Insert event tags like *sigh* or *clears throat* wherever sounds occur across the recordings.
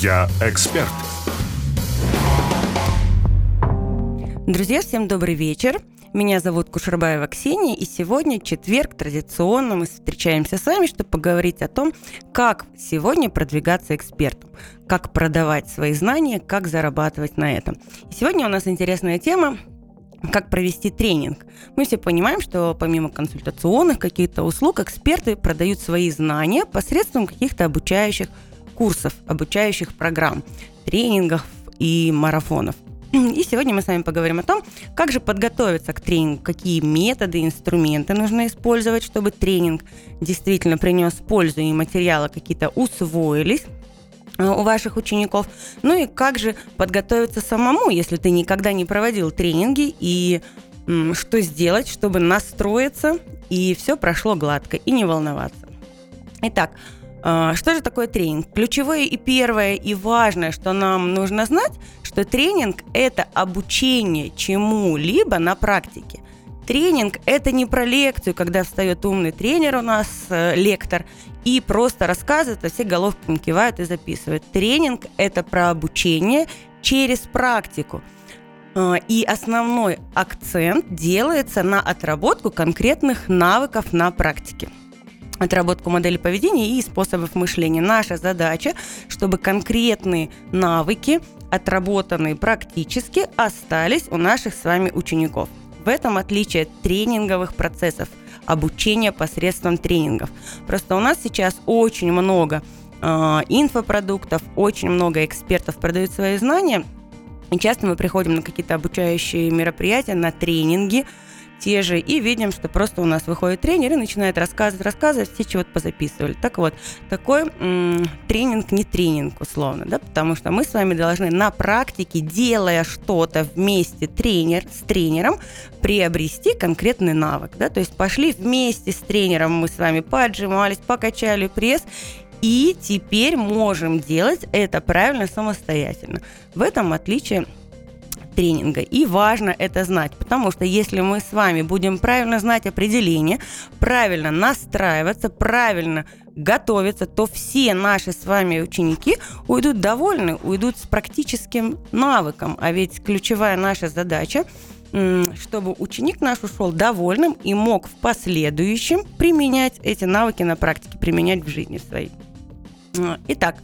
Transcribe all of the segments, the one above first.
Я эксперт. Друзья, всем добрый вечер. Меня зовут Кушербаева Ксения, и сегодня четверг, традиционно мы встречаемся с вами, чтобы поговорить о том, как сегодня продвигаться экспертом, как продавать свои знания, как зарабатывать на этом. И сегодня у нас интересная тема как провести тренинг. Мы все понимаем, что помимо консультационных каких-то услуг, эксперты продают свои знания посредством каких-то обучающих курсов, обучающих программ, тренингов и марафонов. И сегодня мы с вами поговорим о том, как же подготовиться к тренингу, какие методы, инструменты нужно использовать, чтобы тренинг действительно принес пользу и материалы какие-то усвоились э, у ваших учеников. Ну и как же подготовиться самому, если ты никогда не проводил тренинги, и что сделать, чтобы настроиться, и все прошло гладко, и не волноваться. Итак, что же такое тренинг? Ключевое и первое и важное, что нам нужно знать, что тренинг – это обучение чему-либо на практике. Тренинг – это не про лекцию, когда встает умный тренер у нас, э, лектор, и просто рассказывает, а все головками кивают и записывают. Тренинг – это про обучение через практику. А, и основной акцент делается на отработку конкретных навыков на практике отработку модели поведения и способов мышления. Наша задача, чтобы конкретные навыки, отработанные практически, остались у наших с вами учеников. В этом отличие тренинговых процессов, обучения посредством тренингов. Просто у нас сейчас очень много э, инфопродуктов, очень много экспертов продают свои знания, и часто мы приходим на какие-то обучающие мероприятия, на тренинги, те же, и видим, что просто у нас выходит тренер и начинает рассказывать, рассказывать, все чего-то позаписывали. Так вот, такой м- тренинг не тренинг, условно, да, потому что мы с вами должны на практике, делая что-то вместе тренер с тренером, приобрести конкретный навык, да, то есть пошли вместе с тренером, мы с вами поджимались, покачали пресс, и теперь можем делать это правильно самостоятельно. В этом отличие тренинга. И важно это знать, потому что если мы с вами будем правильно знать определение, правильно настраиваться, правильно готовиться, то все наши с вами ученики уйдут довольны, уйдут с практическим навыком. А ведь ключевая наша задача чтобы ученик наш ушел довольным и мог в последующем применять эти навыки на практике, применять в жизни своей. Итак,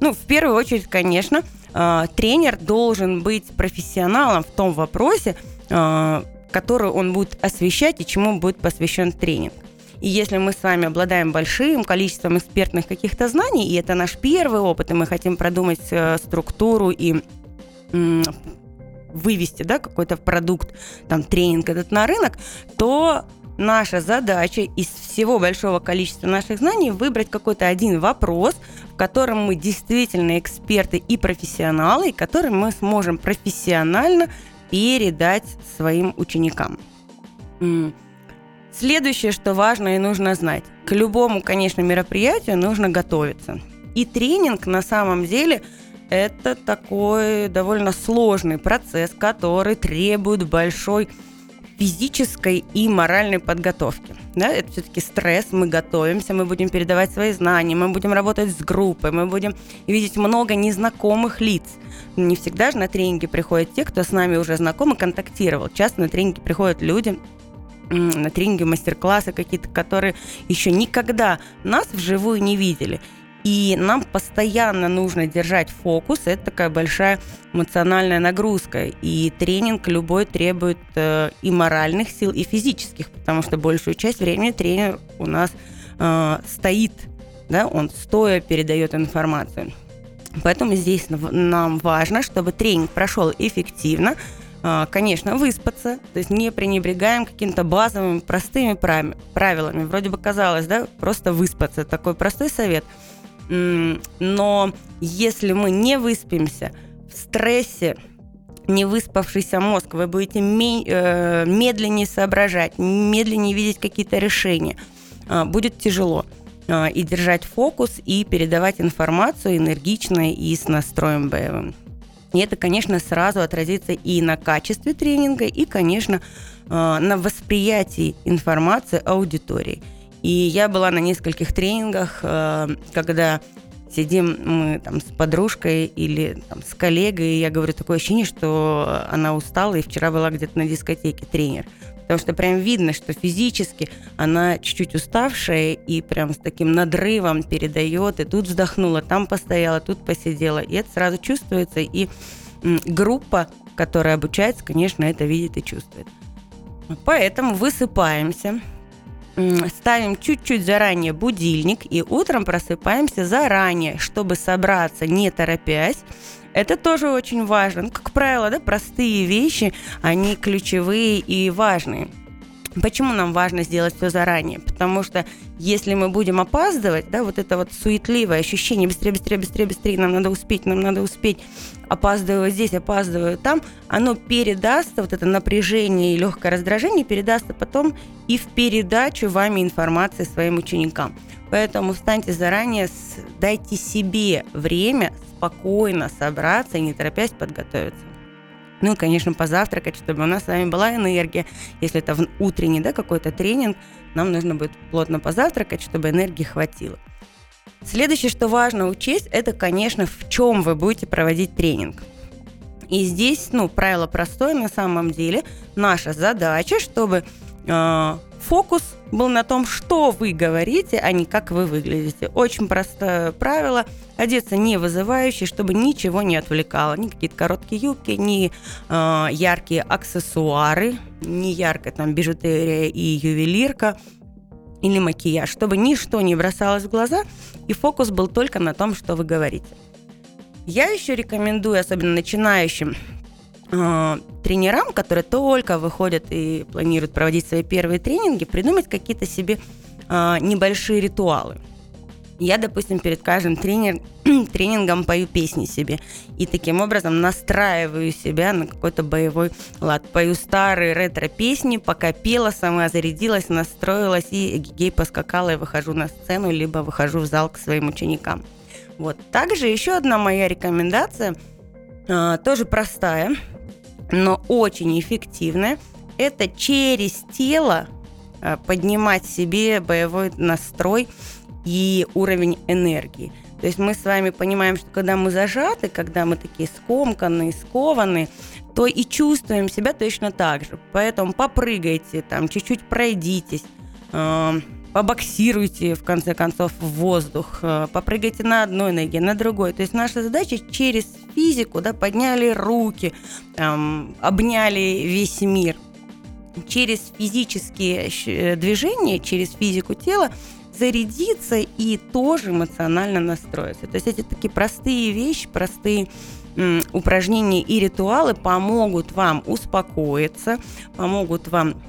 ну, в первую очередь, конечно, тренер должен быть профессионалом в том вопросе, э, который он будет освещать и чему будет посвящен тренинг. И если мы с вами обладаем большим количеством экспертных каких-то знаний, и это наш первый опыт, и мы хотим продумать э, структуру и э, вывести да, какой-то продукт, там, тренинг этот на рынок, то наша задача из всего большого количества наших знаний выбрать какой-то один вопрос, в котором мы действительно эксперты и профессионалы, и который мы сможем профессионально передать своим ученикам. Следующее, что важно и нужно знать. К любому, конечно, мероприятию нужно готовиться. И тренинг на самом деле это такой довольно сложный процесс, который требует большой физической и моральной подготовки. Да, это все-таки стресс, мы готовимся, мы будем передавать свои знания, мы будем работать с группой, мы будем видеть много незнакомых лиц. Не всегда же на тренинги приходят те, кто с нами уже знаком и контактировал. Часто на тренинги приходят люди, на тренинги, мастер-классы какие-то, которые еще никогда нас вживую не видели. И нам постоянно нужно держать фокус. Это такая большая эмоциональная нагрузка. И тренинг любой требует э, и моральных сил, и физических, потому что большую часть времени тренер у нас э, стоит, да, он стоя передает информацию. Поэтому здесь нам важно, чтобы тренинг прошел эффективно, э, конечно, выспаться, то есть не пренебрегаем какими-то базовыми простыми правилами. Вроде бы казалось, да, просто выспаться. Такой простой совет – но если мы не выспимся в стрессе, не выспавшийся мозг, вы будете э, медленнее соображать, медленнее видеть какие-то решения. А, будет тяжело а, и держать фокус, и передавать информацию энергично и с настроем боевым. И это, конечно, сразу отразится и на качестве тренинга, и, конечно, а, на восприятии информации аудитории. И я была на нескольких тренингах, э, когда сидим мы там с подружкой или там, с коллегой, и я говорю, такое ощущение, что она устала и вчера была где-то на дискотеке тренер. Потому что прям видно, что физически она чуть-чуть уставшая и прям с таким надрывом передает, и тут вздохнула, там постояла, тут посидела. И это сразу чувствуется, и группа, которая обучается, конечно, это видит и чувствует. Поэтому высыпаемся, ставим чуть-чуть заранее будильник и утром просыпаемся заранее, чтобы собраться, не торопясь. Это тоже очень важно. Как правило, да, простые вещи, они ключевые и важные. Почему нам важно сделать все заранее? Потому что если мы будем опаздывать, да, вот это вот суетливое ощущение, быстрее, быстрее, быстрее, быстрее, нам надо успеть, нам надо успеть, опаздываю здесь, опаздываю там, оно передастся, вот это напряжение и легкое раздражение передастся потом и в передачу вами информации своим ученикам. Поэтому встаньте заранее, дайте себе время спокойно собраться и не торопясь подготовиться. Ну и, конечно, позавтракать, чтобы у нас с вами была энергия. Если это утренний да, какой-то тренинг, нам нужно будет плотно позавтракать, чтобы энергии хватило. Следующее, что важно учесть, это, конечно, в чем вы будете проводить тренинг. И здесь, ну, правило простое на самом деле. Наша задача, чтобы э, фокус был на том, что вы говорите, а не как вы выглядите. Очень простое правило. Одеться не вызывающе, чтобы ничего не отвлекало. Ни какие-то короткие юбки, ни э, яркие аксессуары, ни яркая там бижутерия и ювелирка или макияж, чтобы ничто не бросалось в глаза, и фокус был только на том, что вы говорите. Я еще рекомендую, особенно начинающим э, тренерам, которые только выходят и планируют проводить свои первые тренинги, придумать какие-то себе э, небольшие ритуалы. Я, допустим, перед каждым тренер, *clears throat* тренингом пою песни себе. И таким образом настраиваю себя на какой-то боевой лад. Пою старые ретро-песни, пока пела сама, зарядилась, настроилась и гей поскакала и выхожу на сцену, либо выхожу в зал к своим ученикам. Вот. Также еще одна моя рекомендация, э, тоже простая – но очень эффективное, это через тело а, поднимать себе боевой настрой и уровень энергии. То есть мы с вами понимаем, что когда мы зажаты, когда мы такие скомканные, скованы, то и чувствуем себя точно так же. Поэтому попрыгайте, там чуть-чуть пройдитесь, а, побоксируйте, в конце концов, в воздух, э, попрыгайте на одной ноге, на другой. То есть наша задача через физику, да, подняли руки, там, обняли весь мир. Через физические э, движения, через физику тела зарядиться и тоже эмоционально настроиться. То есть эти такие простые вещи, простые упражнения и ритуалы помогут вам успокоиться, помогут вам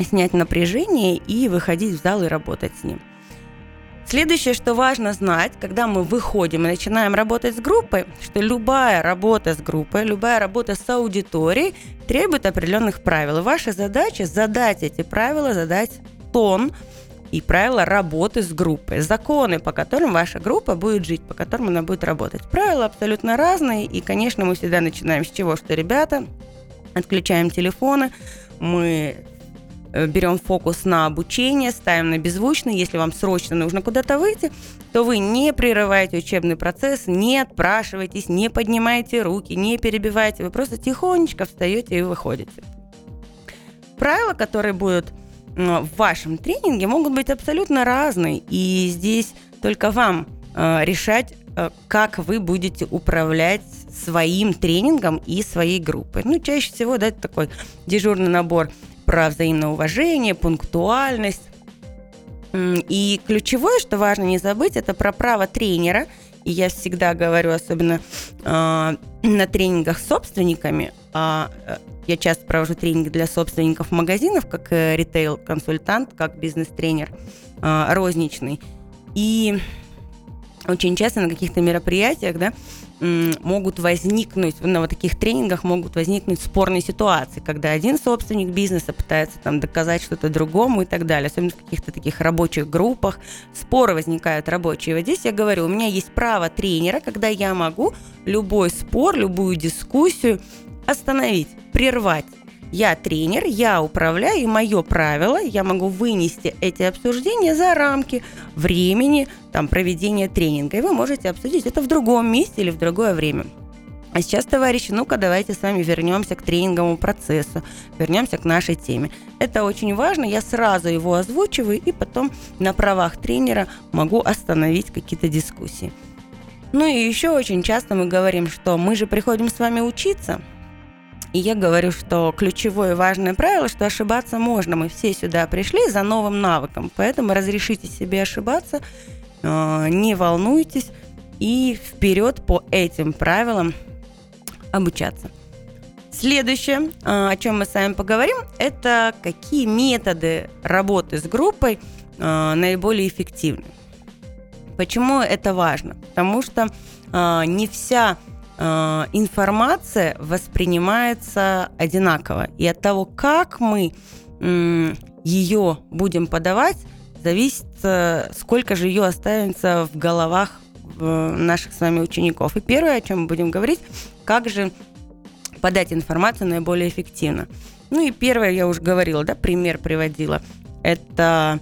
снять напряжение и выходить в зал и работать с ним. Следующее, что важно знать, когда мы выходим и начинаем работать с группой, что любая работа с группой, любая работа с аудиторией требует определенных правил. ваша задача задать эти правила, задать тон и правила работы с группой, законы, по которым ваша группа будет жить, по которым она будет работать. Правила абсолютно разные, и, конечно, мы всегда начинаем с чего, что, ребята, отключаем телефоны, мы Э, берем фокус на обучение, ставим на беззвучный. Если вам срочно нужно куда-то выйти, то вы не прерываете учебный процесс, не отпрашиваетесь, не поднимаете руки, не перебиваете. Вы просто тихонечко встаете и выходите. Правила, которые будут в вашем тренинге, могут быть абсолютно разные. И здесь только вам э, решать, э, как вы будете управлять своим тренингом и своей группой. Ну, чаще всего, да, это такой дежурный набор про взаимное уважение, пунктуальность. И ключевое, что важно не забыть, это про право тренера. И я всегда говорю, особенно э, на тренингах с собственниками, а, э, я часто провожу тренинги для собственников магазинов, как э, ритейл-консультант, как бизнес-тренер э, розничный. И очень часто на каких-то мероприятиях, да, могут возникнуть, на вот таких тренингах могут возникнуть спорные ситуации, когда один собственник бизнеса пытается там доказать что-то другому и так далее. Особенно в каких-то таких рабочих группах споры возникают рабочие. Вот здесь я говорю, у меня есть право тренера, когда я могу любой спор, любую дискуссию остановить, прервать я тренер, я управляю, и мое правило, я могу вынести эти обсуждения за рамки времени там, проведения тренинга. И вы можете обсудить это в другом месте или в другое время. А сейчас, товарищи, ну-ка давайте с вами вернемся к тренинговому процессу, вернемся к нашей теме. Это очень важно, я сразу его озвучиваю и потом на правах тренера могу остановить какие-то дискуссии. Ну и еще очень часто мы говорим, что мы же приходим с вами учиться, и я говорю, что ключевое важное правило, что ошибаться можно. Мы все сюда пришли за новым навыком, поэтому разрешите себе ошибаться, э, не волнуйтесь и вперед по этим правилам обучаться. Следующее, э, о чем мы с вами поговорим, это какие методы работы с группой э, наиболее эффективны. Почему это важно? Потому что не вся э, информация воспринимается одинаково. И от того, как мы ее будем подавать, зависит, э, сколько же ее останется в головах э, наших с вами учеников. И первое, о чем мы будем говорить, как же подать информацию наиболее эффективно. Ну и первое, я уже говорила, да, пример приводила. Это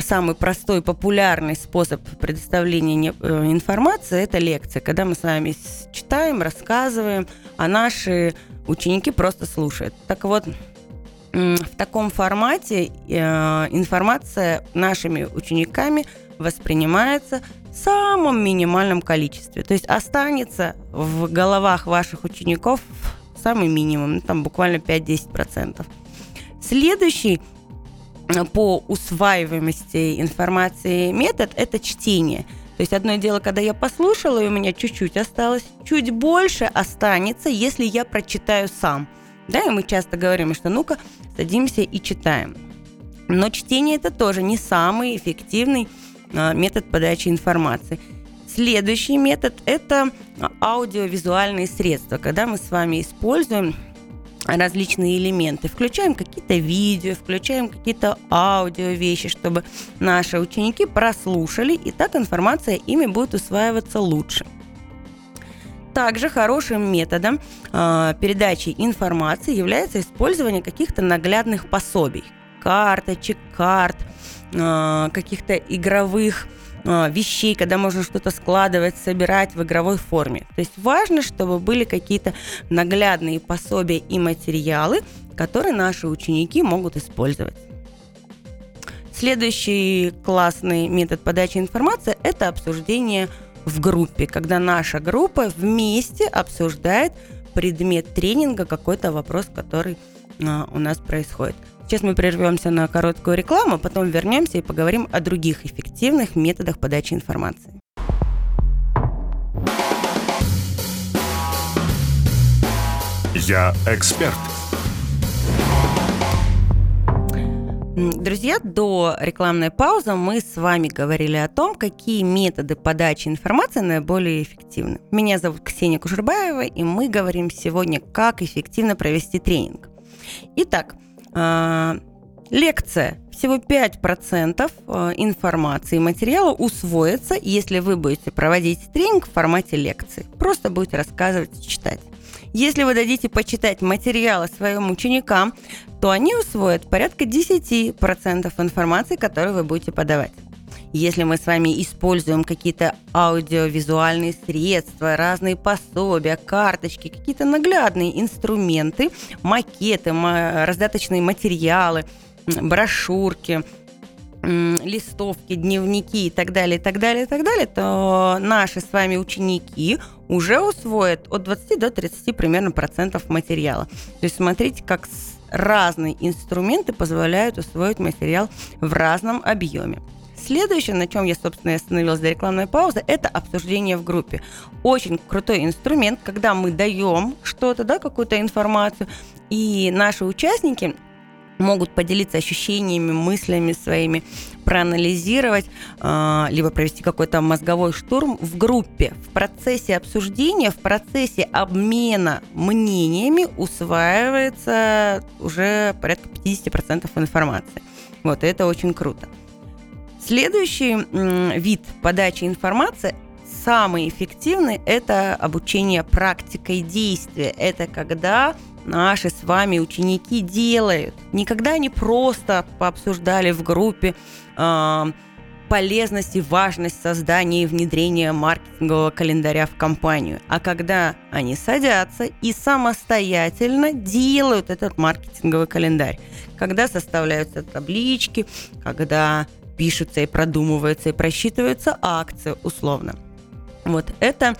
самый простой, популярный способ предоставления э, информации – это лекция, когда мы с вами читаем, рассказываем, а наши ученики просто слушают. Так вот, в таком формате э, информация нашими учениками воспринимается в самом минимальном количестве. То есть останется в головах ваших учеников самый минимум, ну, там буквально 5-10%. Следующий по усваиваемости информации метод – это чтение. То есть одно дело, когда я послушала, и у меня чуть-чуть осталось, чуть больше останется, если я прочитаю сам. Да, и мы часто говорим, что ну-ка, садимся и читаем. Но чтение это тоже не самый эффективный а, метод подачи информации. Следующий метод – это аудиовизуальные средства, когда мы с вами используем различные элементы. Включаем какие-то видео, включаем какие-то аудио вещи, чтобы наши ученики прослушали, и так информация ими будет усваиваться лучше. Также хорошим методом э, передачи информации является использование каких-то наглядных пособий, карточек, карт, э, каких-то игровых вещей, когда можно что-то складывать, собирать в игровой форме. То есть важно, чтобы были какие-то наглядные пособия и материалы, которые наши ученики могут использовать. Следующий классный метод подачи информации – это обсуждение в группе, когда наша группа вместе обсуждает предмет тренинга, какой-то вопрос, который а, у нас происходит. Сейчас мы прервемся на короткую рекламу, потом вернемся и поговорим о других эффективных методах подачи информации. Я эксперт. Друзья, до рекламной паузы мы с вами говорили о том, какие методы подачи информации наиболее эффективны. Меня зовут Ксения Кушербаева, и мы говорим сегодня, как эффективно провести тренинг. Итак, лекция. Всего 5% а, информации и материала усвоится, если вы будете проводить тренинг в формате лекции. Просто будете рассказывать и читать. Если вы дадите почитать материалы своим ученикам, то они усвоят порядка 10% информации, которую вы будете подавать. Если мы с вами используем какие-то аудиовизуальные средства, разные пособия, карточки, какие-то наглядные инструменты, макеты, раздаточные материалы, брошюрки, листовки, дневники и так далее, и так далее, и так далее, то наши с вами ученики уже усвоят от 20 до 30 примерно процентов материала. То есть смотрите, как разные инструменты позволяют усвоить материал в разном объеме. Следующее, на чем я, собственно, и остановилась до рекламной паузы, это обсуждение в группе. Очень крутой инструмент, когда мы даем что-то, да, какую-то информацию, и наши участники могут поделиться ощущениями, мыслями своими, проанализировать, э, либо провести какой-то мозговой штурм в группе. В процессе обсуждения, в процессе обмена мнениями усваивается уже порядка 50% информации. Вот, это очень круто. Следующий вид подачи информации самый эффективный – это обучение практикой действия. Это когда наши с вами ученики делают. Никогда не просто пообсуждали в группе э, полезность и важность создания и внедрения маркетингового календаря в компанию, а когда они садятся и самостоятельно делают этот маркетинговый календарь, когда составляются таблички, когда пишутся и продумываются и просчитываются акции условно – вот это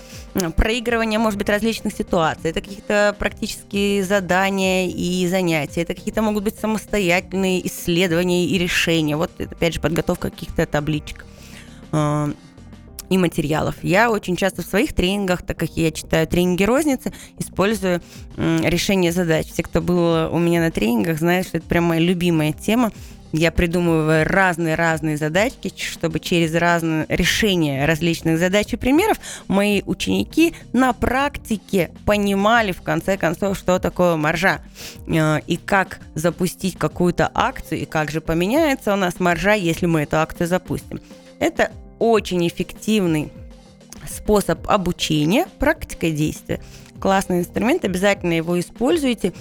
проигрывание, может быть, различных ситуаций, это какие-то практические задания и занятия, это какие-то могут быть самостоятельные исследования и решения. Вот, опять же, подготовка каких-то табличек а, и материалов. Я очень часто в своих тренингах, так как я читаю тренинги розницы, использую решение задач. Все, кто был у меня на тренингах, знают, что это прям моя любимая тема. Я придумываю разные-разные задачки, чтобы через разные решения различных задач и примеров мои ученики на практике понимали в конце концов, что такое маржа э, и как запустить какую-то акцию, и как же поменяется у нас маржа, если мы эту акцию запустим. Это очень эффективный способ обучения, практика действия. Классный инструмент, обязательно его используйте.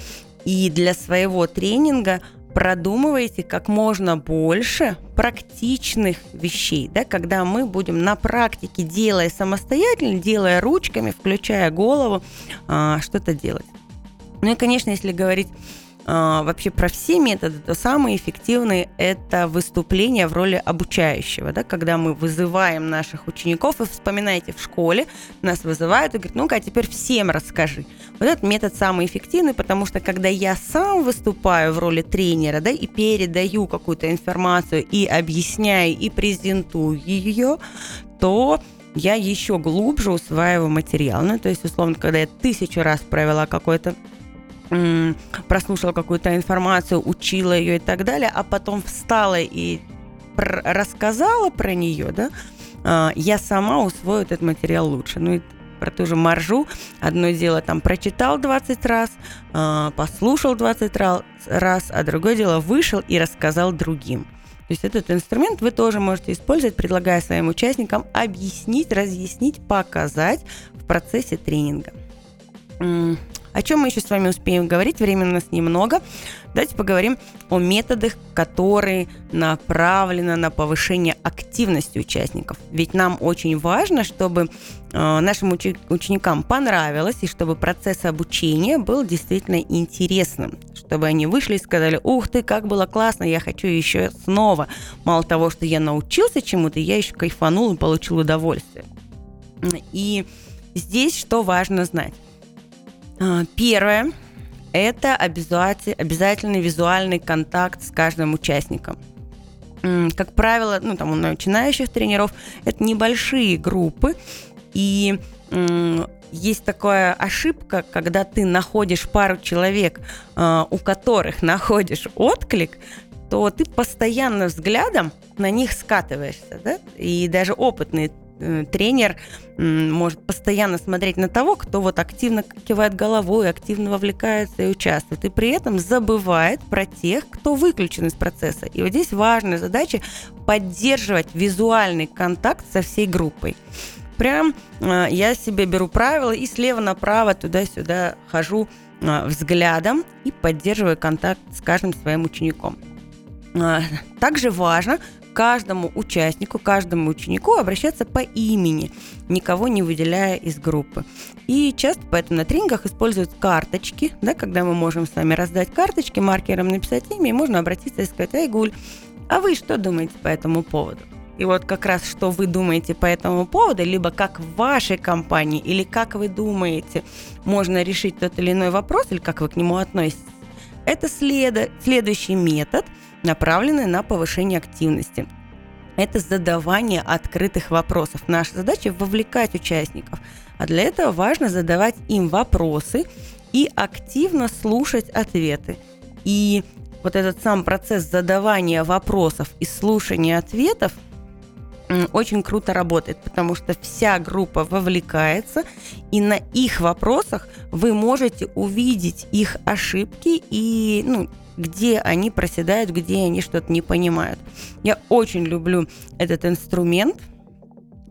И для своего тренинга – продумывайте как можно больше практичных вещей, да, когда мы будем на практике, делая самостоятельно, делая ручками, включая голову, а, что-то делать. Ну и, конечно, если говорить вообще про все методы, то самые эффективные – это выступление в роли обучающего, да, когда мы вызываем наших учеников, и вспоминайте, в школе нас вызывают и говорят, ну-ка, а теперь всем расскажи. Вот этот метод самый эффективный, потому что когда я сам выступаю в роли тренера, да, и передаю какую-то информацию, и объясняю, и презентую ее, то я еще глубже усваиваю материал. Ну, то есть, условно, когда я тысячу раз провела какой-то прослушала какую-то информацию, учила ее и так далее, а потом встала и пр- рассказала про нее, да, а, я сама усвою этот материал лучше. Ну и про ту же маржу. Одно дело там прочитал 20 раз, а, послушал 20 раз, а другое дело вышел и рассказал другим. То есть этот инструмент вы тоже можете использовать, предлагая своим участникам объяснить, разъяснить, показать в процессе тренинга. О чем мы еще с вами успеем говорить? Времени у нас немного. Давайте поговорим о методах, которые направлены на повышение активности участников. Ведь нам очень важно, чтобы э, нашим ученикам понравилось и чтобы процесс обучения был действительно интересным, чтобы они вышли и сказали, ух ты, как было классно, я хочу еще снова. Мало того, что я научился чему-то, я еще кайфанул и получил удовольствие. И здесь что важно знать? А, первое – это обязательный визуальный контакт с каждым участником. Как правило, ну, там, у начинающих тренеров это небольшие группы, и есть такая ошибка, когда ты находишь пару человек, а, у которых *laughs* находишь отклик, то ты постоянно взглядом на них скатываешься, да? И даже опытные тренер может постоянно смотреть на того, кто вот активно кивает головой, активно вовлекается и участвует, и при этом забывает про тех, кто выключен из процесса. И вот здесь важная задача поддерживать визуальный контакт со всей группой. Прям э, я себе беру правила и слева направо туда-сюда хожу э, взглядом и поддерживаю контакт с каждым своим учеником. Также важно, каждому участнику, каждому ученику обращаться по имени, никого не выделяя из группы. И часто поэтому на тренингах используют карточки, да, когда мы можем с вами раздать карточки, маркером написать имя, и можно обратиться и сказать, Айгуль, а вы что думаете по этому поводу? И вот как раз что вы думаете по этому поводу, либо как в вашей компании, или как вы думаете, можно решить тот или иной вопрос, или как вы к нему относитесь, это след... следующий метод – направленные на повышение активности. Это задавание открытых вопросов. Наша задача – вовлекать участников. А для этого важно задавать им вопросы и активно слушать ответы. И вот этот сам процесс задавания вопросов и слушания ответов – очень круто работает, потому что вся группа вовлекается, и на их вопросах вы можете увидеть их ошибки и ну, где они проседают, где они что-то не понимают. Я очень люблю этот инструмент,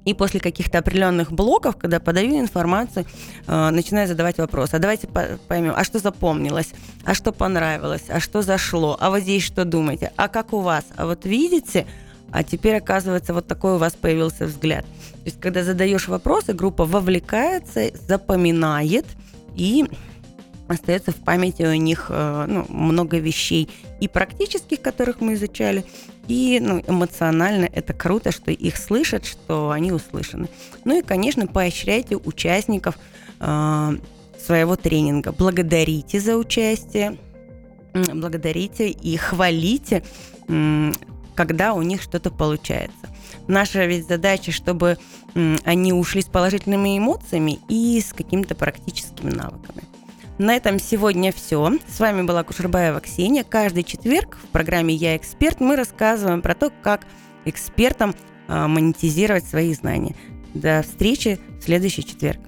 И после каких-то определенных блоков, когда подаю информацию, э, начинаю задавать вопросы. А давайте поймем, а что запомнилось, а что понравилось, а что зашло, а вот здесь что думаете, а как у вас, а вот видите, а теперь, оказывается, вот такой у вас появился взгляд. То есть, когда задаешь вопросы, группа вовлекается, запоминает и остается в памяти у них э, ну, много вещей и практических, которых мы изучали, и ну, эмоционально это круто, что их слышат, что они услышаны. Ну и, конечно, поощряйте участников э, своего тренинга, благодарите за участие, благодарите и хвалите, когда у них что-то получается. Наша ведь задача, чтобы они ушли с положительными эмоциями и с какими-то практическими навыками. На этом сегодня все. С вами была Кушербаева Ксения. Каждый четверг в программе «Я эксперт» мы рассказываем про то, как экспертам а, монетизировать свои знания. До встречи в следующий четверг.